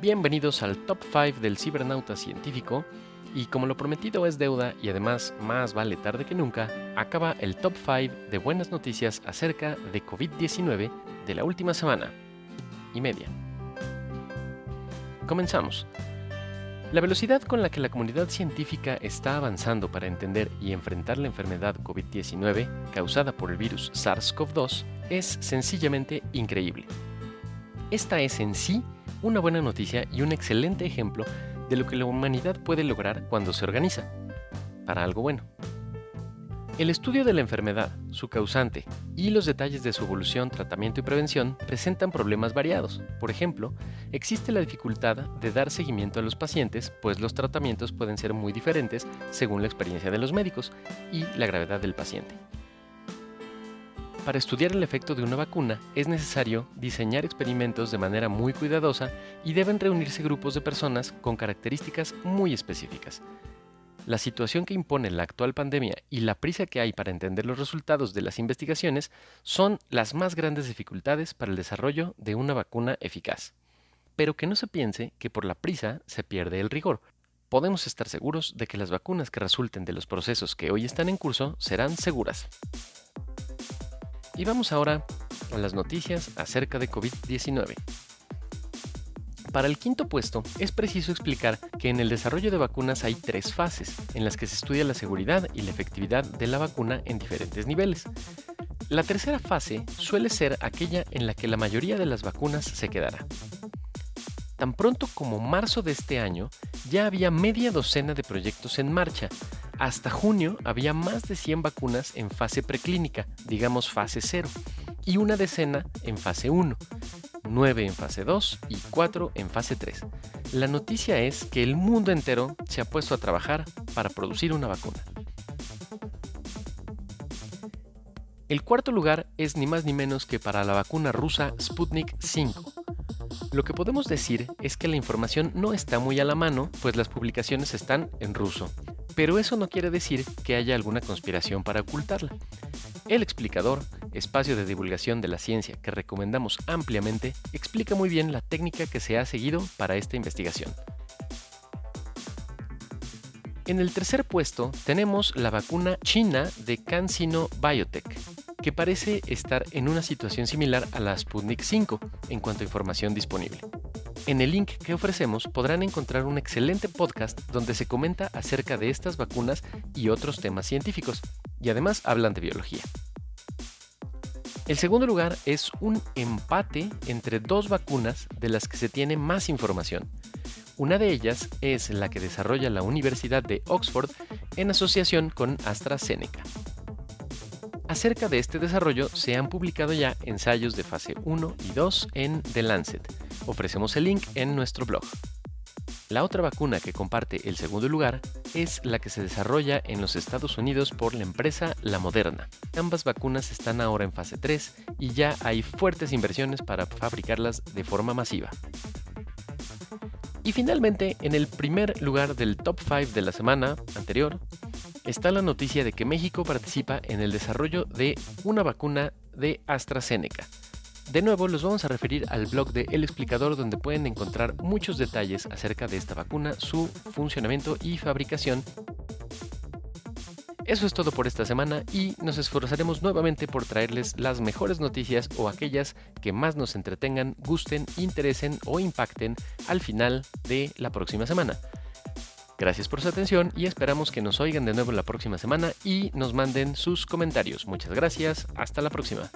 Bienvenidos al Top 5 del cibernauta científico. Y como lo prometido es deuda y además más vale tarde que nunca, acaba el Top 5 de buenas noticias acerca de COVID-19 de la última semana y media. Comenzamos. La velocidad con la que la comunidad científica está avanzando para entender y enfrentar la enfermedad COVID-19 causada por el virus SARS-CoV-2 es sencillamente increíble. Esta es en sí una buena noticia y un excelente ejemplo de lo que la humanidad puede lograr cuando se organiza, para algo bueno. El estudio de la enfermedad, su causante y los detalles de su evolución, tratamiento y prevención presentan problemas variados. Por ejemplo, existe la dificultad de dar seguimiento a los pacientes, pues los tratamientos pueden ser muy diferentes según la experiencia de los médicos y la gravedad del paciente. Para estudiar el efecto de una vacuna es necesario diseñar experimentos de manera muy cuidadosa y deben reunirse grupos de personas con características muy específicas. La situación que impone la actual pandemia y la prisa que hay para entender los resultados de las investigaciones son las más grandes dificultades para el desarrollo de una vacuna eficaz. Pero que no se piense que por la prisa se pierde el rigor. Podemos estar seguros de que las vacunas que resulten de los procesos que hoy están en curso serán seguras. Y vamos ahora a las noticias acerca de COVID-19. Para el quinto puesto, es preciso explicar que en el desarrollo de vacunas hay tres fases, en las que se estudia la seguridad y la efectividad de la vacuna en diferentes niveles. La tercera fase suele ser aquella en la que la mayoría de las vacunas se quedará. Tan pronto como marzo de este año, ya había media docena de proyectos en marcha. Hasta junio había más de 100 vacunas en fase preclínica, digamos fase 0, y una decena en fase 1. 9 en fase 2 y 4 en fase 3. La noticia es que el mundo entero se ha puesto a trabajar para producir una vacuna. El cuarto lugar es ni más ni menos que para la vacuna rusa Sputnik 5. Lo que podemos decir es que la información no está muy a la mano, pues las publicaciones están en ruso. Pero eso no quiere decir que haya alguna conspiración para ocultarla. El explicador, espacio de divulgación de la ciencia que recomendamos ampliamente, explica muy bien la técnica que se ha seguido para esta investigación. En el tercer puesto tenemos la vacuna china de CanSino Biotech, que parece estar en una situación similar a la Sputnik 5 en cuanto a información disponible. En el link que ofrecemos podrán encontrar un excelente podcast donde se comenta acerca de estas vacunas y otros temas científicos, y además hablan de biología. El segundo lugar es un empate entre dos vacunas de las que se tiene más información. Una de ellas es la que desarrolla la Universidad de Oxford en asociación con AstraZeneca. Acerca de este desarrollo se han publicado ya ensayos de fase 1 y 2 en The Lancet. Ofrecemos el link en nuestro blog. La otra vacuna que comparte el segundo lugar es la que se desarrolla en los Estados Unidos por la empresa La Moderna. Ambas vacunas están ahora en fase 3 y ya hay fuertes inversiones para fabricarlas de forma masiva. Y finalmente, en el primer lugar del top 5 de la semana anterior, está la noticia de que México participa en el desarrollo de una vacuna de AstraZeneca. De nuevo, los vamos a referir al blog de El Explicador donde pueden encontrar muchos detalles acerca de esta vacuna, su funcionamiento y fabricación. Eso es todo por esta semana y nos esforzaremos nuevamente por traerles las mejores noticias o aquellas que más nos entretengan, gusten, interesen o impacten al final de la próxima semana. Gracias por su atención y esperamos que nos oigan de nuevo la próxima semana y nos manden sus comentarios. Muchas gracias, hasta la próxima.